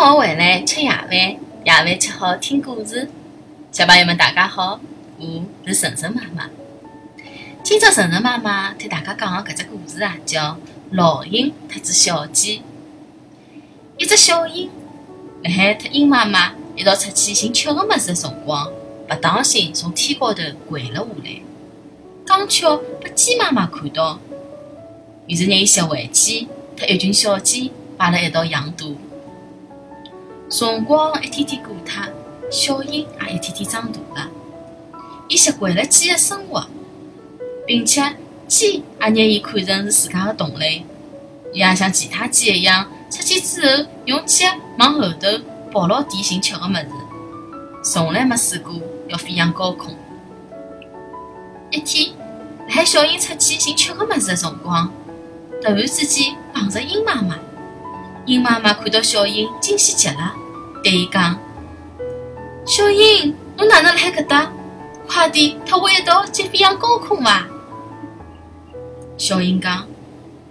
学回来吃夜饭，夜饭吃好听故事。小朋友们，大家好，我是晨晨妈妈。今朝晨晨妈妈替大家讲的搿只故事啊，叫《老鹰特只小鸡》。一只小鹰，辣海特鹰妈妈一道出去寻吃个物事的辰光，勿当心从天高头跪了下来，刚巧被鸡妈妈看到，于是拿伊拾回去，特一群小鸡摆辣一道养大。辰光一天天过脱，小鹰也一天天长大了。伊习惯了鸡的生活，并且鸡也拿伊看成是自家的同类。伊也像其他鸡一样，出去之后用脚往后头抱牢地寻吃的物事，从来没试过要飞向高空。一天，辣海小鹰出去寻吃的物事的辰光，突然之间碰着鹰妈妈。鹰妈妈看到小鹰，惊喜极了，对伊讲：“小鹰，侬哪能辣海搿搭？快点，和我一道去飞向高空伐？”小鹰讲：“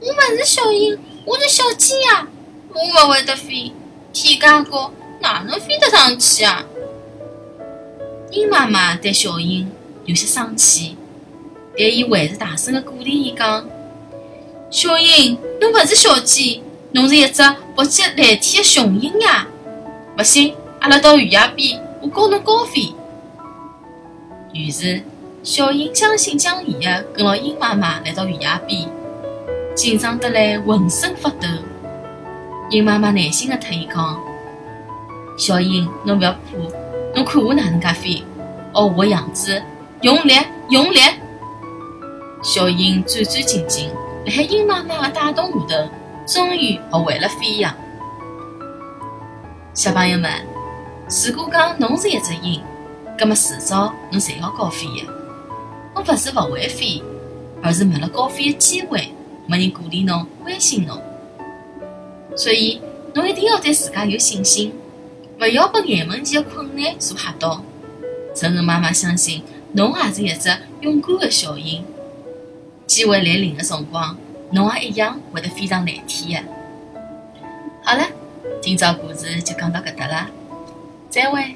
我勿是小鹰，我是小鸡呀，我勿会得飞，天介高，哪能飞得上去啊？”鹰妈妈对小鹰有些生气，但伊还是大声地鼓励伊讲：“小鹰，侬勿是小鸡。”侬是一只搏击蓝天的雄鹰呀！不信，阿拉到悬崖边，我教侬高飞。于是，小鹰将信将疑的跟牢鹰妈妈来到悬崖边，紧张得来浑身发抖。鹰妈妈耐心地特伊讲：“小鹰，侬勿要怕，侬看我哪能介飞，学我的样子，用力，用力。”小鹰战战兢兢，辣海鹰妈妈的带动下头。终于学会了飞翔，小朋友们，如果讲侬是一只鹰，葛么迟早侬侪要高飞的。侬勿是勿会飞，而是没了高飞的机会，没人鼓励侬、关心侬。所以，侬一定要对自家有信心，勿要被眼门前的困难所吓到。晨晨妈妈相信，侬也是一只勇敢的小鹰。机会来临的辰光。侬也一样会得非常难听的。好了，今朝故事就讲到搿搭了，再会。